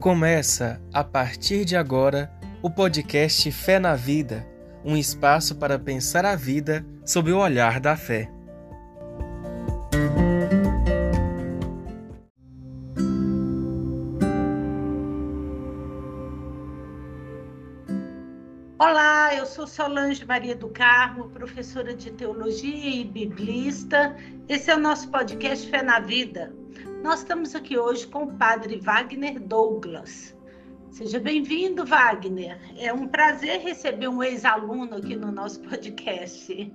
Começa, a partir de agora, o podcast Fé na Vida um espaço para pensar a vida sob o olhar da fé. Olá, eu sou Solange Maria do Carmo, professora de teologia e biblista. Esse é o nosso podcast Fé na Vida. Nós estamos aqui hoje com o padre Wagner Douglas. Seja bem-vindo, Wagner. É um prazer receber um ex-aluno aqui no nosso podcast.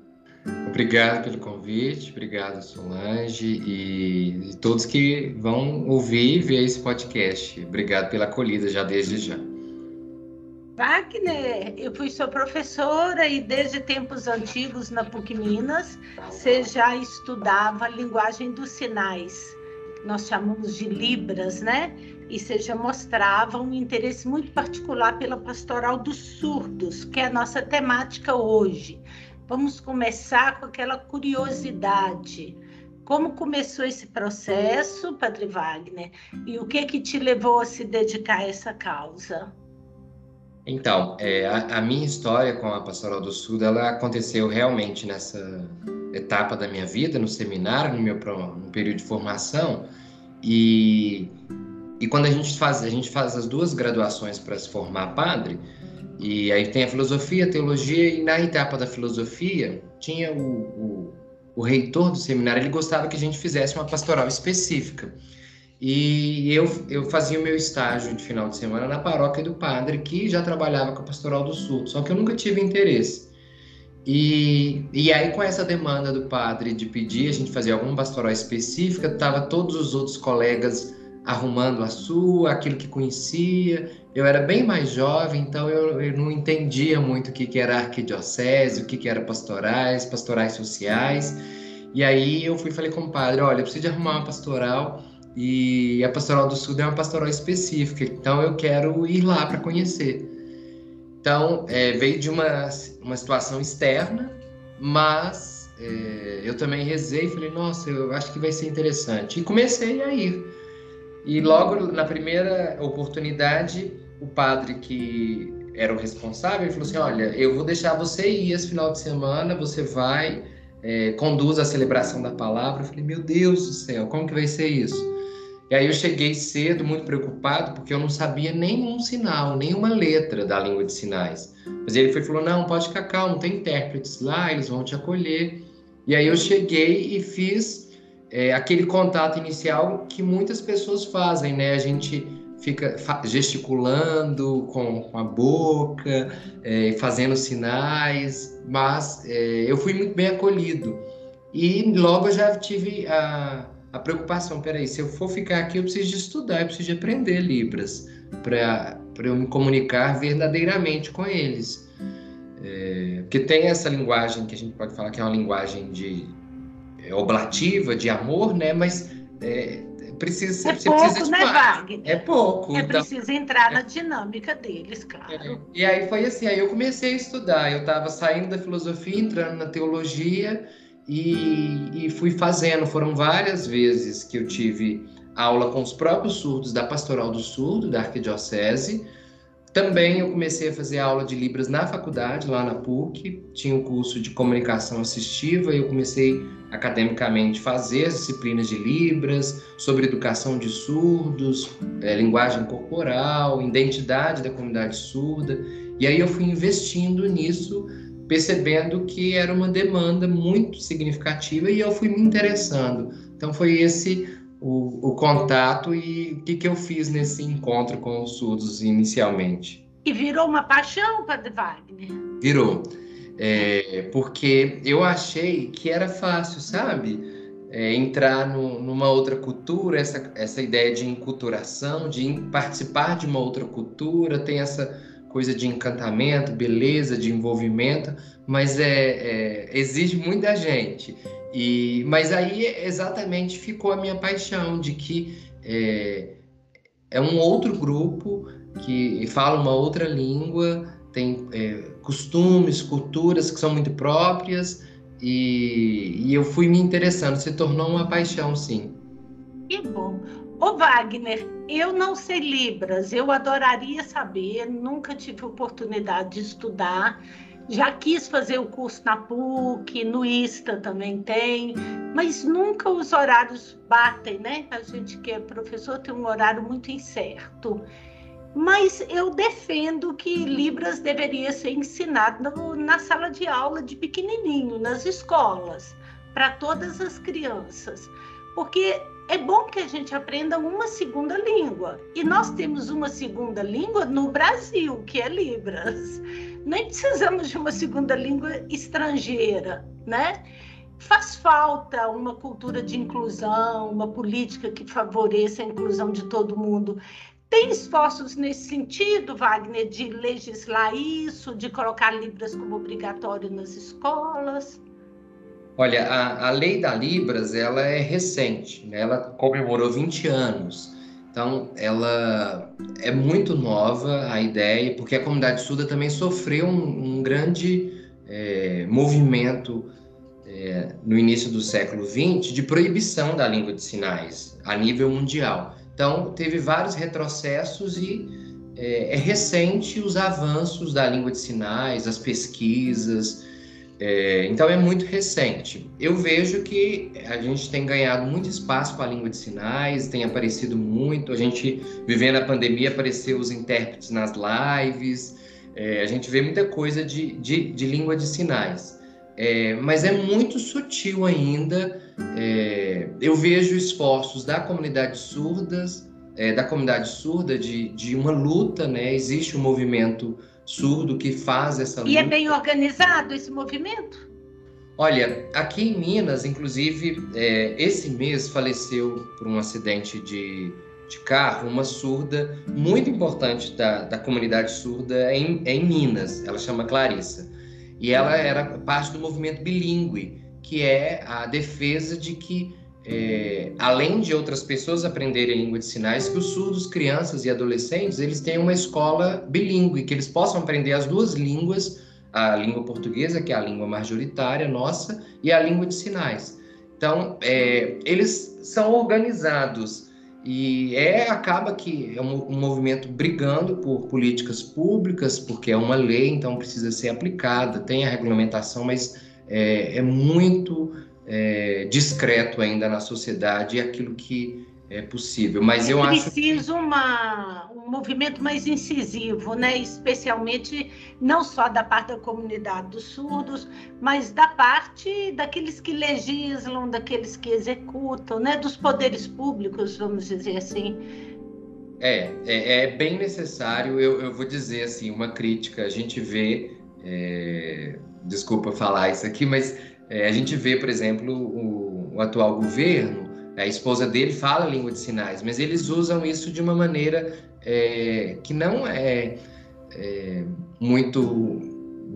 Obrigado pelo convite, obrigado, Solange, e, e todos que vão ouvir e ver esse podcast. Obrigado pela acolhida já desde já. Wagner, eu fui sua professora e desde tempos antigos na PUC Minas, você já estudava a linguagem dos sinais nós chamamos de Libras, né? E já mostrava um interesse muito particular pela pastoral dos surdos, que é a nossa temática hoje. Vamos começar com aquela curiosidade. Como começou esse processo, Padre Wagner? E o que que te levou a se dedicar a essa causa? Então, é, a, a, minha história com a Pastoral do Sul, ela aconteceu realmente nessa etapa da minha vida, no seminário, no meu no período de formação, e, e quando a gente faz, a gente faz as duas graduações para se formar padre, e aí tem a filosofia, a teologia, e na etapa da filosofia tinha o, o, o reitor do seminário, ele gostava que a gente fizesse uma pastoral específica. E eu, eu fazia o meu estágio de final de semana na paróquia do padre, que já trabalhava com a pastoral do sul, só que eu nunca tive interesse. E, e aí, com essa demanda do padre de pedir a gente fazer alguma pastoral específica, tava todos os outros colegas arrumando a sua, aquilo que conhecia. Eu era bem mais jovem, então eu, eu não entendia muito o que, que era arquidiocese, o que, que era pastorais, pastorais sociais. E aí eu fui falei com o padre, olha, eu preciso de arrumar uma pastoral e a pastoral do sul é uma pastoral específica, então eu quero ir lá para conhecer. Então, é, veio de uma, uma situação externa, mas é, eu também rezei e falei, nossa, eu acho que vai ser interessante. E comecei a ir. E logo na primeira oportunidade, o padre que era o responsável falou assim: Olha, eu vou deixar você ir esse final de semana, você vai, é, conduz a celebração da palavra. Eu falei: Meu Deus do céu, como que vai ser isso? E aí eu cheguei cedo, muito preocupado, porque eu não sabia nenhum sinal, nenhuma letra da língua de sinais. Mas ele foi falou: "Não, pode ficar calmo, tem intérpretes lá, eles vão te acolher". E aí eu cheguei e fiz é, aquele contato inicial que muitas pessoas fazem, né? A gente fica gesticulando com, a boca, é, fazendo sinais, mas é, eu fui muito bem acolhido. E logo eu já tive a a preocupação, peraí, se eu for ficar aqui, eu preciso de estudar, eu preciso de aprender Libras para eu me comunicar verdadeiramente com eles. É, porque tem essa linguagem que a gente pode falar que é uma linguagem de é, oblativa, de amor, né? Mas é, precisa, é pouco, né, Wagner? É pouco. É então, preciso entrar na dinâmica deles, claro. É, e aí foi assim, aí eu comecei a estudar. Eu estava saindo da filosofia, entrando na teologia e, e fui fazendo. Foram várias vezes que eu tive aula com os próprios surdos da Pastoral do Surdo, da Arquidiocese. Também eu comecei a fazer aula de Libras na faculdade, lá na PUC. Tinha o um curso de comunicação assistiva e eu comecei academicamente a fazer as disciplinas de Libras, sobre educação de surdos, é, linguagem corporal, identidade da comunidade surda. E aí eu fui investindo nisso percebendo que era uma demanda muito significativa e eu fui me interessando. Então foi esse o, o contato e o que, que eu fiz nesse encontro com os surdos inicialmente. E virou uma paixão, Padre Wagner? Virou. É, porque eu achei que era fácil, sabe? É, entrar no, numa outra cultura, essa, essa ideia de enculturação, de participar de uma outra cultura, tem essa coisa de encantamento, beleza, de envolvimento, mas é, é, exige muita gente. E, mas aí exatamente ficou a minha paixão de que é, é um outro grupo que fala uma outra língua, tem é, costumes, culturas que são muito próprias, e, e eu fui me interessando, se tornou uma paixão, sim. Que bom. Ô Wagner, eu não sei Libras, eu adoraria saber, nunca tive oportunidade de estudar. Já quis fazer o curso na PUC, no ISTA também tem, mas nunca os horários batem, né? A gente que é professor tem um horário muito incerto. Mas eu defendo que Libras deveria ser ensinado na sala de aula de pequenininho, nas escolas, para todas as crianças. Porque é bom que a gente aprenda uma segunda língua. E nós temos uma segunda língua no Brasil, que é Libras. Nem precisamos de uma segunda língua estrangeira, né? Faz falta uma cultura de inclusão, uma política que favoreça a inclusão de todo mundo. Tem esforços nesse sentido, Wagner, de legislar isso, de colocar Libras como obrigatório nas escolas? Olha, a, a lei da Libras, ela é recente, né? ela comemorou 20 anos. Então, ela é muito nova a ideia, porque a comunidade surda também sofreu um, um grande é, movimento é, no início do século XX de proibição da língua de sinais a nível mundial. Então, teve vários retrocessos e é, é recente os avanços da língua de sinais, as pesquisas, é, então é muito recente. Eu vejo que a gente tem ganhado muito espaço com a língua de sinais, tem aparecido muito. A gente, vivendo a pandemia, apareceu os intérpretes nas lives. É, a gente vê muita coisa de, de, de língua de sinais. É, mas é muito sutil ainda. É, eu vejo esforços da comunidade surdas, é, da comunidade surda de, de uma luta, né? Existe um movimento surdo que faz essa luta. E é bem organizado esse movimento? Olha, aqui em Minas, inclusive, é, esse mês faleceu por um acidente de, de carro uma surda muito importante da, da comunidade surda em, em Minas. Ela chama Clarissa. E ela era parte do movimento bilíngue, que é a defesa de que é, além de outras pessoas aprenderem língua de sinais, que os surdos, crianças e adolescentes, eles tenham uma escola bilíngue, que eles possam aprender as duas línguas, a língua portuguesa, que é a língua majoritária nossa, e a língua de sinais. Então, é, eles são organizados e é acaba que é um, um, movimento brigando por políticas públicas, porque é uma lei, então precisa ser aplicada, tem a regulamentação, mas é, é muito é, discreto ainda na sociedade e aquilo que é possível. Mas eu acho preciso uma, um movimento mais incisivo, né? Especialmente não só da parte da comunidade dos surdos, mas da parte daqueles que legislam, daqueles que executam, né? Dos poderes públicos, vamos dizer assim. É, é, é bem necessário. Eu, eu, vou dizer assim, uma crítica. A gente vê, é, desculpa falar isso aqui, mas é, a gente vê, por exemplo, o, o, atual governo, a esposa dele fala língua de sinais, mas eles usam isso de uma maneira é, que não é, é, muito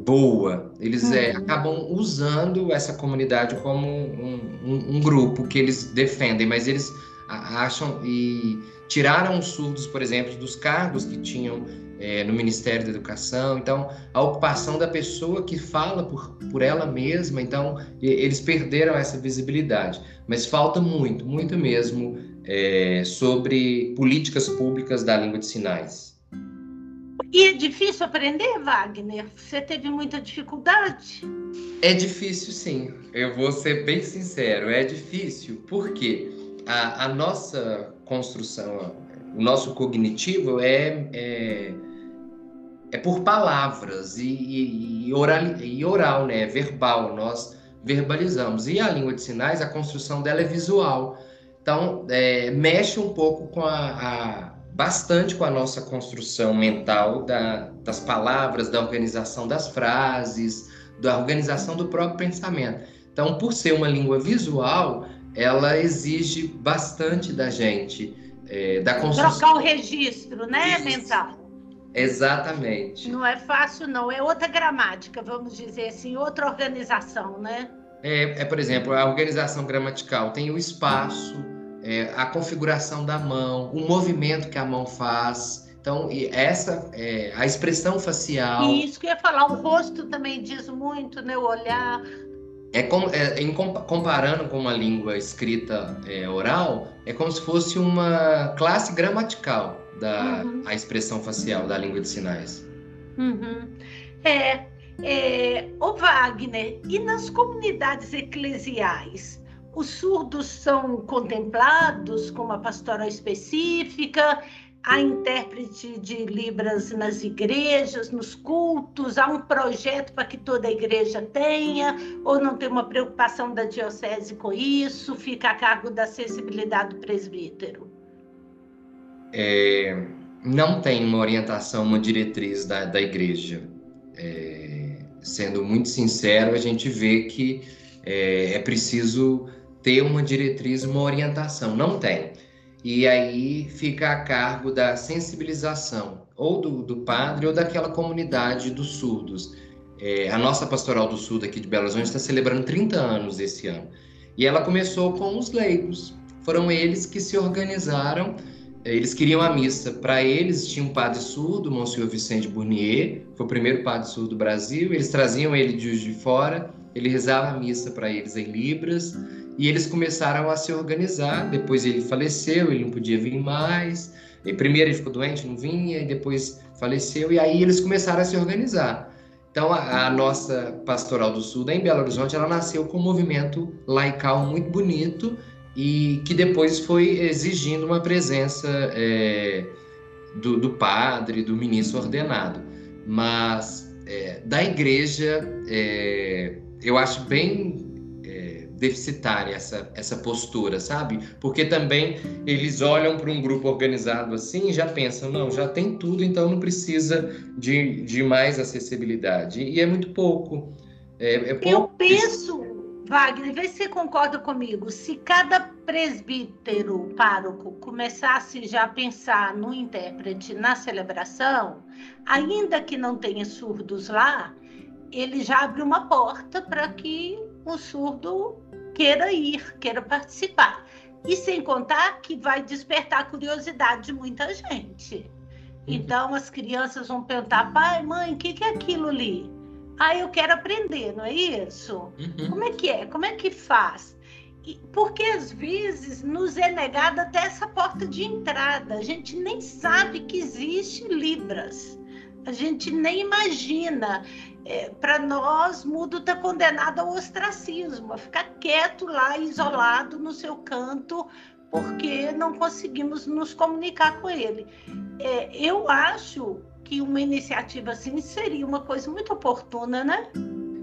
boa. Eles é, uhum. acabam usando essa comunidade como um, um, um, grupo que eles defendem, mas eles acham e tiraram os surdos, por exemplo, dos cargos que tinham é, no Ministério da Educação. Então, a ocupação da pessoa que fala por, por ela mesma, então, eles perderam essa visibilidade. Mas falta muito, muito mesmo, é, sobre políticas públicas da língua de sinais. E é difícil aprender, Wagner? Você teve muita dificuldade? É difícil, sim. Eu vou ser bem sincero. É difícil porque a, a nossa construção, o nosso cognitivo é, é é por palavras e, e, e, oral, e oral, né? Verbal, nós verbalizamos. E a língua de sinais, a construção dela é visual. Então, é, mexe um pouco com a, a, bastante com a nossa construção mental da, das palavras, da organização das frases, da organização do próprio pensamento. Então, por ser uma língua visual, ela exige bastante da gente, é, da construção. Trocar o registro, né, mental? Exatamente. Não é fácil, não. É outra gramática, vamos dizer assim, outra organização, né? É, é por exemplo, a organização gramatical tem o espaço, é, a configuração da mão, o movimento que a mão faz. Então, essa é a expressão facial. E isso que eu ia falar, o rosto também diz muito, né? O olhar. É, com, é em, comparando com uma língua escrita é, oral, é como se fosse uma classe gramatical da uhum. a expressão facial da língua de sinais. Uhum. É, é, o Wagner, e nas comunidades eclesiais, os surdos são contemplados com uma pastoral específica? Há intérprete de Libras nas igrejas, nos cultos? Há um projeto para que toda a igreja tenha? Ou não tem uma preocupação da diocese com isso? Fica a cargo da acessibilidade do presbítero? É, não tem uma orientação, uma diretriz da, da igreja. É, sendo muito sincero, a gente vê que é, é preciso ter uma diretriz, uma orientação. Não tem. E aí fica a cargo da sensibilização, ou do, do padre, ou daquela comunidade dos surdos. É, a nossa Pastoral do Sul aqui de Belo Horizonte está celebrando 30 anos esse ano. E ela começou com os leigos. Foram eles que se organizaram eles queriam a missa para eles, tinha um padre surdo, Monsenhor Vicente Bournier, foi o primeiro padre surdo do Brasil, eles traziam ele de de Fora, ele rezava a missa para eles em Libras, e eles começaram a se organizar, depois ele faleceu, ele não podia vir mais, e primeiro ele ficou doente, não vinha, e depois faleceu, e aí eles começaram a se organizar. Então, a, a, nossa Pastoral do Sul, em Belo Horizonte, ela nasceu com um movimento laical muito bonito, e que depois foi exigindo uma presença é, do, do, padre, do ministro ordenado. Mas é, da igreja, é, eu acho bem deficitária essa, essa postura, sabe? Porque também eles olham para um grupo organizado assim e já pensam, não, já tem tudo, então não precisa de, de mais acessibilidade. E é muito pouco. É, é pouco... Eu penso Wagner, vê se você concorda comigo. Se cada presbítero pároco começasse já a pensar no intérprete na celebração, ainda que não tenha surdos lá, ele já abre uma porta para que o surdo queira ir, queira participar. E sem contar que vai despertar a curiosidade de muita gente. Uhum. Então as crianças vão perguntar: pai, mãe, o que, que é aquilo ali? ah, eu quero aprender, não é isso? Uhum. Como é que é? Como é que faz? E, porque às vezes nos é negada até essa porta de entrada. A gente nem sabe que existe Libras. A gente nem imagina. É, Para nós, mudo está condenado ao ostracismo, a ficar quieto lá, isolado no seu canto, porque não conseguimos nos comunicar com ele. É, eu acho que uma iniciativa assim seria uma coisa muito oportuna, né?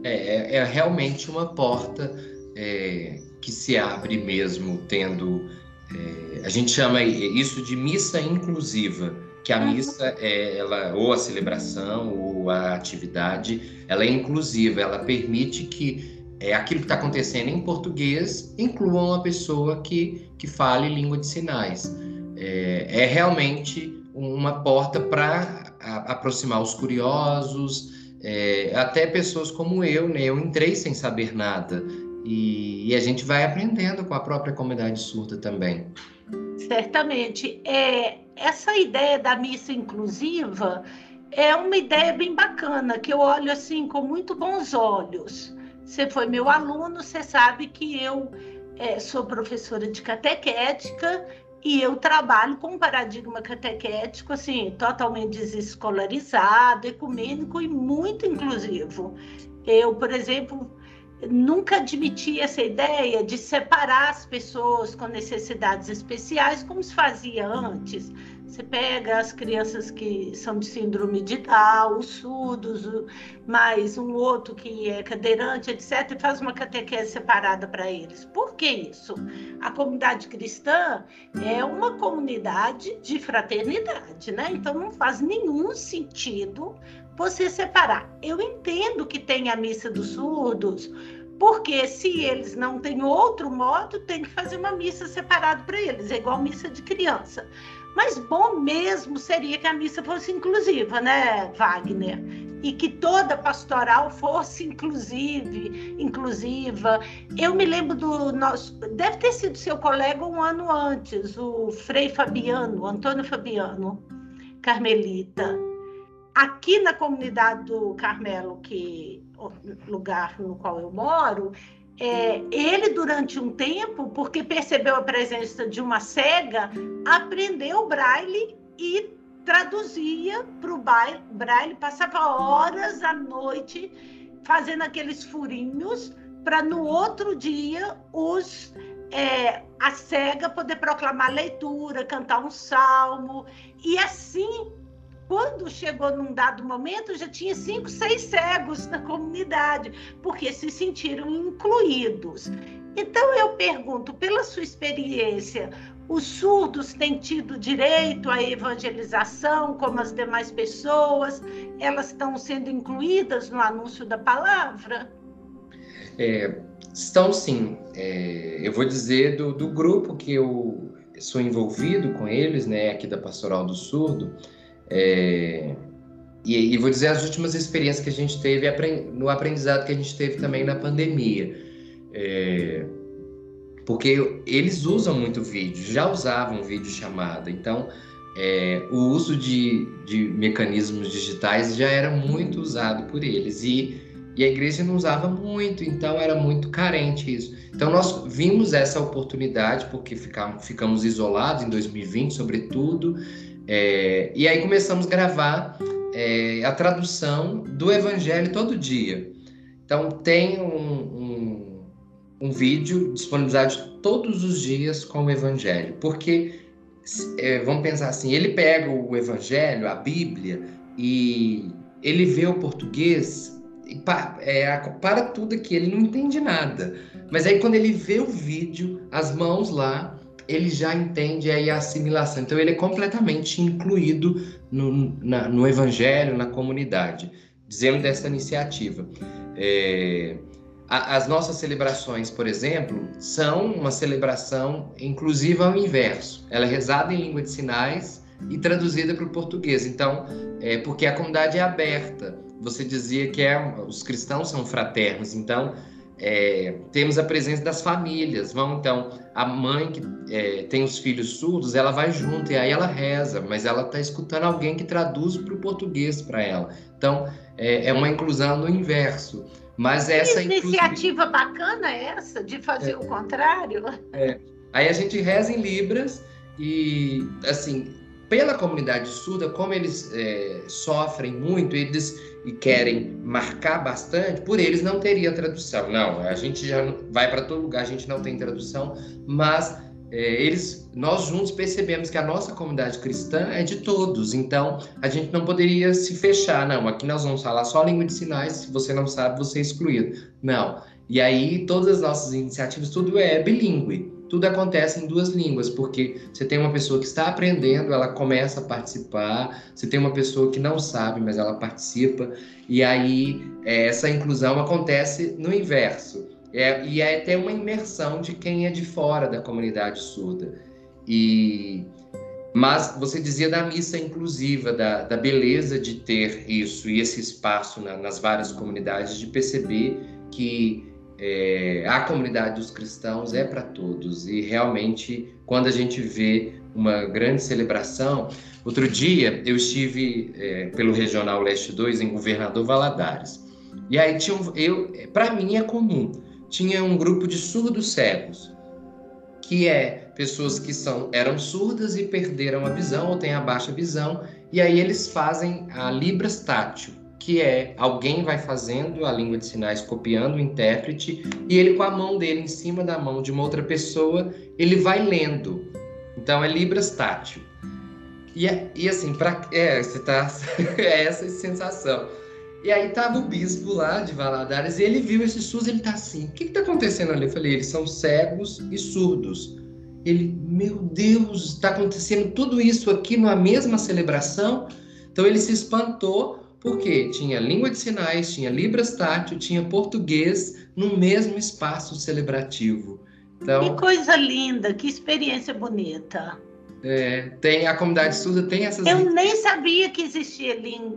É, é, é realmente uma porta é, que se abre mesmo, tendo. É, a gente chama isso de missa inclusiva, que a missa é ela ou a celebração ou a atividade, ela é inclusiva, ela permite que é, aquilo que está acontecendo em português inclua uma pessoa que, que fale língua de sinais. É, é realmente uma porta para aproximar os curiosos, é, até pessoas como eu, né? Eu entrei sem saber nada e, e, a gente vai aprendendo com a própria comunidade surda também. Certamente. É, essa ideia da missa inclusiva é uma ideia bem bacana, que eu olho assim com muito bons olhos. Você foi meu aluno, você sabe que eu é, sou professora de catequética e eu trabalho com um paradigma catequético, assim, totalmente desescolarizado, ecumênico e muito inclusivo. Eu, por exemplo, nunca admiti essa ideia de separar as pessoas com necessidades especiais, como se fazia antes. Você pega as crianças que são de síndrome de Down, os surdos, mais um outro que é cadeirante, etc., e faz uma catequese separada para eles. Por que isso? A comunidade cristã é uma comunidade de fraternidade, né? Então não faz nenhum sentido você separar. Eu entendo que tem a missa dos surdos, porque se eles não têm outro modo, tem que fazer uma missa separada para eles, é igual missa de criança. Mas bom mesmo seria que a missa fosse inclusiva, né, Wagner? E que toda pastoral fosse inclusive, inclusiva. Eu me lembro do nosso. Deve ter sido seu colega um ano antes, o Frei Fabiano, Antônio Fabiano, Carmelita. Aqui na comunidade do Carmelo, que lugar no qual eu moro, é, ele, durante um tempo, porque percebeu a presença de uma cega, aprendeu braille e traduzia para o braille, passava horas à noite fazendo aqueles furinhos para no outro dia os é, a cega poder proclamar leitura, cantar um salmo. E assim quando chegou num dado momento, já tinha cinco, seis cegos na comunidade, porque se sentiram incluídos. Então, eu pergunto, pela sua experiência, os surdos têm tido direito à evangelização, como as demais pessoas? Elas estão sendo incluídas no anúncio da palavra? É, estão sim. É, eu vou dizer do, do grupo que eu sou envolvido com eles, né, aqui da Pastoral do Surdo. É, e, e, vou dizer as últimas experiências que a gente teve no aprendizado que a gente teve também na pandemia. É, porque eles usam muito vídeo, já usavam vídeo chamada, então é, o uso de, de, mecanismos digitais já era muito usado por eles. E, e a igreja não usava muito, então era muito carente isso. Então nós vimos essa oportunidade porque ficamos, ficamos isolados em 2020, sobretudo, é, e aí começamos a gravar é, a tradução do Evangelho todo dia. Então tem um, um, um, vídeo disponibilizado todos os dias com o Evangelho, porque é, vamos pensar assim, ele pega o Evangelho, a Bíblia, e ele vê o português para, é, para tudo aqui, ele não entende nada. Mas aí quando ele vê o vídeo, as mãos lá, ele já entende aí a assimilação. Então, ele é completamente incluído no, na, no evangelho, na comunidade. Dizendo dessa iniciativa. É, a, as nossas celebrações, por exemplo, são uma celebração inclusiva ao inverso. Ela é rezada em língua de sinais e traduzida para o português. Então, é porque a comunidade é aberta. Você dizia que é, os cristãos são fraternos. Então, é, temos a presença das famílias. Vão então, a mãe que é, tem os filhos surdos, ela vai junto e aí ela reza, mas ela está escutando alguém que traduz para o português para ela. Então, é, é, uma inclusão no inverso. Mas essa que iniciativa bacana é essa de fazer é. o contrário. É. Aí a gente reza em libras e assim pela comunidade surda, como eles é, sofrem muito, eles e querem marcar bastante, por eles não teria tradução. Não, a gente já vai para todo lugar, a gente não tem tradução, mas é, eles, nós juntos percebemos que a nossa comunidade cristã é de todos, então a gente não poderia se fechar, não, aqui nós vamos falar só língua de sinais, se você não sabe, você é excluído. Não. E aí todas as nossas iniciativas, tudo é bilíngue tudo acontece em duas línguas, porque você tem uma pessoa que está aprendendo, ela começa a participar, você tem uma pessoa que não sabe, mas ela participa, e aí é, essa inclusão acontece no inverso. É, e é até uma imersão de quem é de fora da comunidade surda. E mas você dizia da missa inclusiva, da, da beleza de ter isso e esse espaço na, nas várias comunidades, de perceber que é, a comunidade dos cristãos é para todos. E realmente quando a gente vê uma grande celebração, outro dia eu estive é, pelo Regional Leste 2 em Governador Valadares. E aí tinha um, eu para mim é comum tinha um grupo de surdos cegos que é pessoas que são eram surdas e perderam a visão ou têm a baixa visão e aí eles fazem a libras tátil que é alguém vai fazendo a língua de sinais, copiando o intérprete, e ele com a mão dele em cima da mão de uma outra pessoa, ele vai lendo. Então é Libras tátil. E, é, e assim, pra, é, você tá, é essa sensação. E aí tava o bispo lá de Valadares e ele viu esse SUS, ele tá assim, o que que tá acontecendo ali? Eu falei, eles são cegos e surdos. Ele, meu Deus, está acontecendo tudo isso aqui numa mesma celebração? Então ele se espantou, porque tinha língua de sinais, tinha Libras tátil, tinha português no mesmo espaço celebrativo. Então, que coisa linda, que experiência bonita. É, tem a comunidade surda tem essas. Eu nem sabia que existia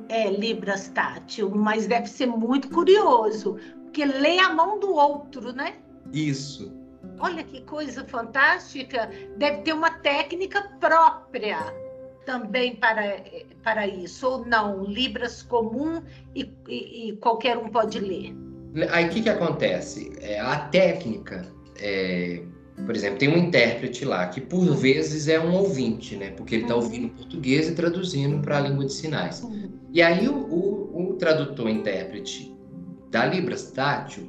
é, Libras tátil, mas deve ser muito curioso, porque lê a mão do outro, né? Isso. Olha que coisa fantástica! Deve ter uma técnica própria também para, para isso, ou não? Libras comum e, e, e qualquer um pode ler? Aí o que, que acontece? É, a técnica, é, por exemplo, tem um intérprete lá que por vezes é um ouvinte, né? Porque ele está uhum. ouvindo português e traduzindo para a língua de sinais. Uhum. E aí o, o, o tradutor intérprete da Libras tátil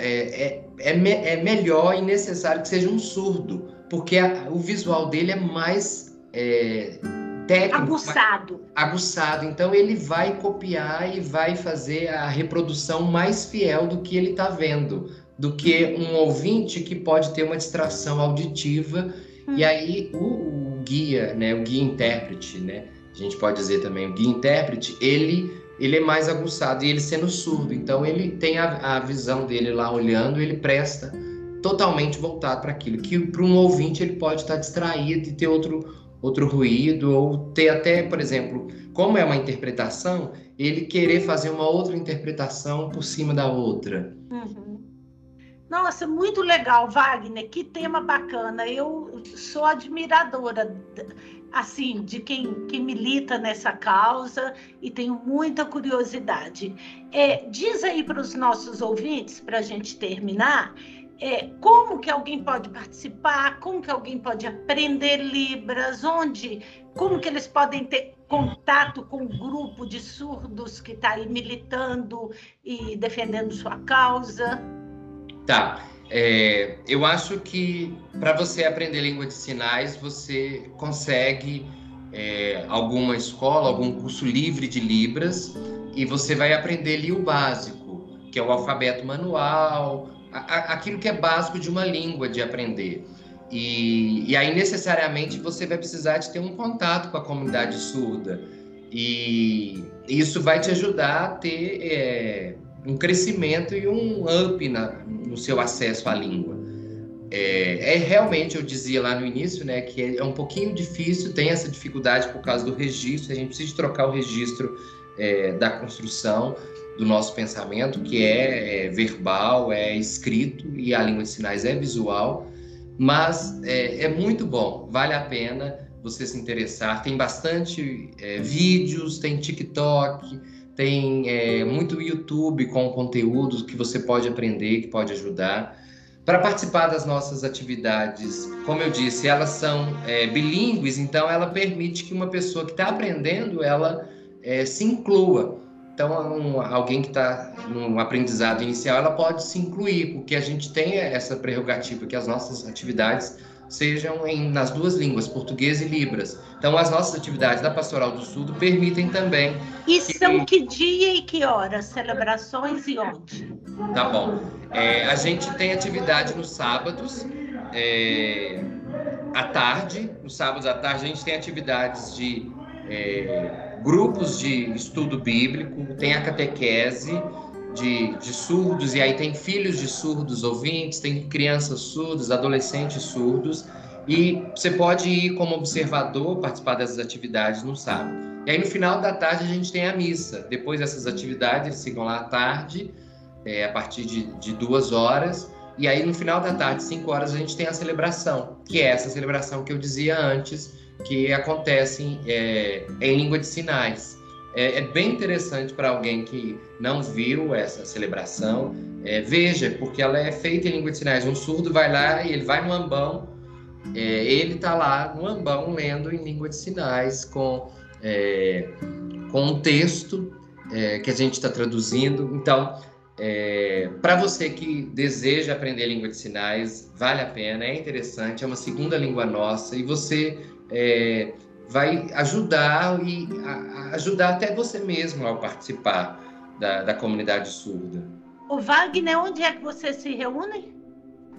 é, é, é, é, melhor e necessário que seja um surdo, porque a, o visual dele é mais é, técnico. Aguçado. Aguçado. Então ele vai copiar e vai fazer a reprodução mais fiel do que ele está vendo, do que um ouvinte que pode ter uma distração auditiva. Hum. E aí o, o guia, né, o guia intérprete, né, a gente pode dizer também o guia intérprete, ele ele é mais aguçado e ele sendo surdo, então ele tem a, a visão dele lá olhando, ele presta totalmente voltado para aquilo que para um ouvinte ele pode estar distraído e ter outro outro ruído ou ter até, por exemplo, como é uma interpretação, ele querer fazer uma outra interpretação por cima da outra. Uhum. Nossa, muito legal, Wagner. Que tema bacana. Eu sou admiradora assim, de quem, quem milita nessa causa e tenho muita curiosidade. É, diz aí para os nossos ouvintes, para a gente terminar, é, como que alguém pode participar, como que alguém pode aprender Libras, onde, como que eles podem ter contato com o grupo de surdos que está aí militando e defendendo sua causa? Tá. É, eu acho que para você aprender língua de sinais, você consegue é, alguma escola, algum curso livre de Libras, e você vai aprender ali o básico, que é o alfabeto manual, a, aquilo que é básico de uma língua de aprender. E, e, aí, necessariamente, você vai precisar de ter um contato com a comunidade surda. E isso vai te ajudar a ter é, um crescimento e um up na, no seu acesso à língua. É, é, realmente, eu dizia lá no início, né, que é, é, um pouquinho difícil, tem essa dificuldade por causa do registro, a gente precisa trocar o registro é, da construção do nosso pensamento, que é, é, verbal, é escrito e a língua de sinais é visual, mas é, é muito bom, vale a pena você se interessar. Tem bastante é, vídeos, tem TikTok, tem é, muito YouTube com conteúdos que você pode aprender, que pode ajudar. Para participar das nossas atividades, como eu disse, elas são é, bilíngues, então ela permite que uma pessoa que está aprendendo, ela é, se inclua. Então, um, alguém que está no aprendizado inicial, ela pode se incluir, porque a gente tem essa prerrogativa que as nossas atividades sejam em, nas duas línguas, português e libras. Então, as nossas atividades da Pastoral do Sul permitem também. E que... são que dia e que hora? Celebrações e onde? Tá bom. É, a gente tem atividade nos sábados, é, à tarde. Nos sábados à tarde, a gente tem atividades de é, grupos de estudo bíblico, tem a catequese de, de surdos, e aí tem filhos de surdos ouvintes, tem crianças surdas, adolescentes surdos, e você pode ir como observador participar dessas atividades no sábado. E aí no final da tarde a gente tem a missa. Depois dessas atividades, eles ficam lá à tarde, é, a partir de, de duas horas. E aí no final da tarde, cinco horas, a gente tem a celebração, que é essa celebração que eu dizia antes, que acontece é, em língua de sinais é, é bem interessante para alguém que não viu essa celebração. É, veja, porque ela é feita em língua de sinais. Um surdo vai lá e ele vai no ambão, é, ele está lá no ambão lendo em língua de sinais com, é, com um texto é, que a gente está traduzindo. Então, é, para você que deseja aprender língua de sinais, vale a pena, é interessante, é uma segunda língua nossa e você é, vai ajudar e a, ajudar até você mesmo ao participar da, da comunidade surda. O Wagner, onde é que você se reúne?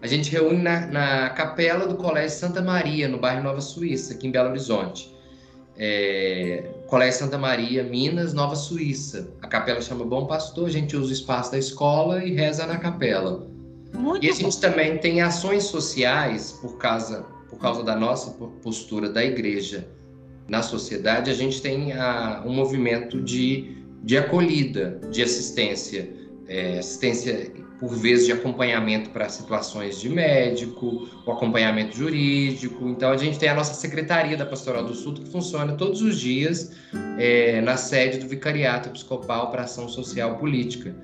A gente reúne na, na capela do Colégio Santa Maria, no bairro Nova Suíça, aqui em Belo Horizonte. É, Colégio Santa Maria, Minas, Nova Suíça. A capela chama Bom Pastor, a gente usa o espaço da escola e reza na capela. Muito e a gente bom. também tem ações sociais por causa, por causa da nossa postura da igreja na sociedade, a gente tem a, um movimento de, de acolhida, de assistência, é, assistência por vezes de acompanhamento para situações de médico, o acompanhamento jurídico. Então a gente tem a nossa secretaria da Pastoral do Sul que funciona todos os dias é, na sede do Vicariato Episcopal para Ação Social Política.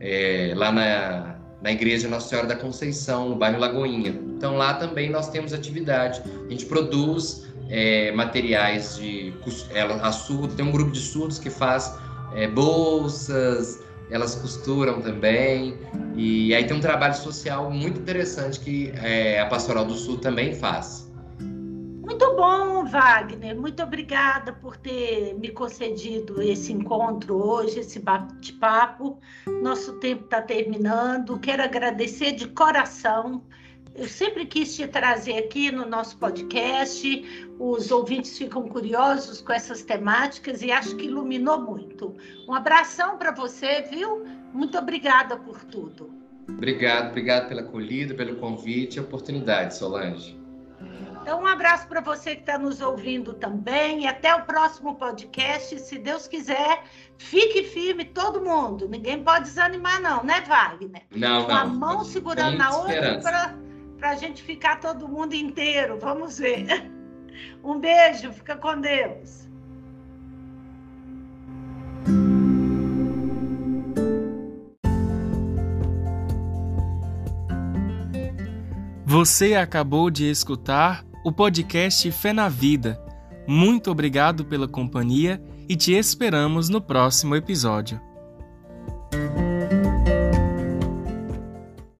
é, lá na, na igreja Nossa Senhora da Conceição, no bairro Lagoinha. Então lá também nós temos atividade. A gente produz é, materiais de ela, a surdo, tem um grupo de surdos que faz é, bolsas, elas costuram também. E aí tem um trabalho social muito interessante que é, a Pastoral do Sul também faz. Muito bom, Wagner. Muito obrigada por ter me concedido esse encontro hoje, esse bate-papo. Nosso tempo está terminando. Quero agradecer de coração. Eu sempre quis te trazer aqui no nosso podcast. Os ouvintes ficam curiosos com essas temáticas e acho que iluminou muito. Um abração para você, viu? Muito obrigada por tudo. Obrigado, obrigado pela acolhida, pelo convite e oportunidade, Solange. Então, um abraço para você que está nos ouvindo também. E até o próximo podcast. Se Deus quiser, fique firme todo mundo. Ninguém pode desanimar, não, né, Wagner? Não, Com não. a mão segurando na outra para a gente ficar todo mundo inteiro. Vamos ver. Um beijo, fica com Deus. Você acabou de escutar o podcast Fé na Vida. Muito obrigado pela companhia e te esperamos no próximo episódio.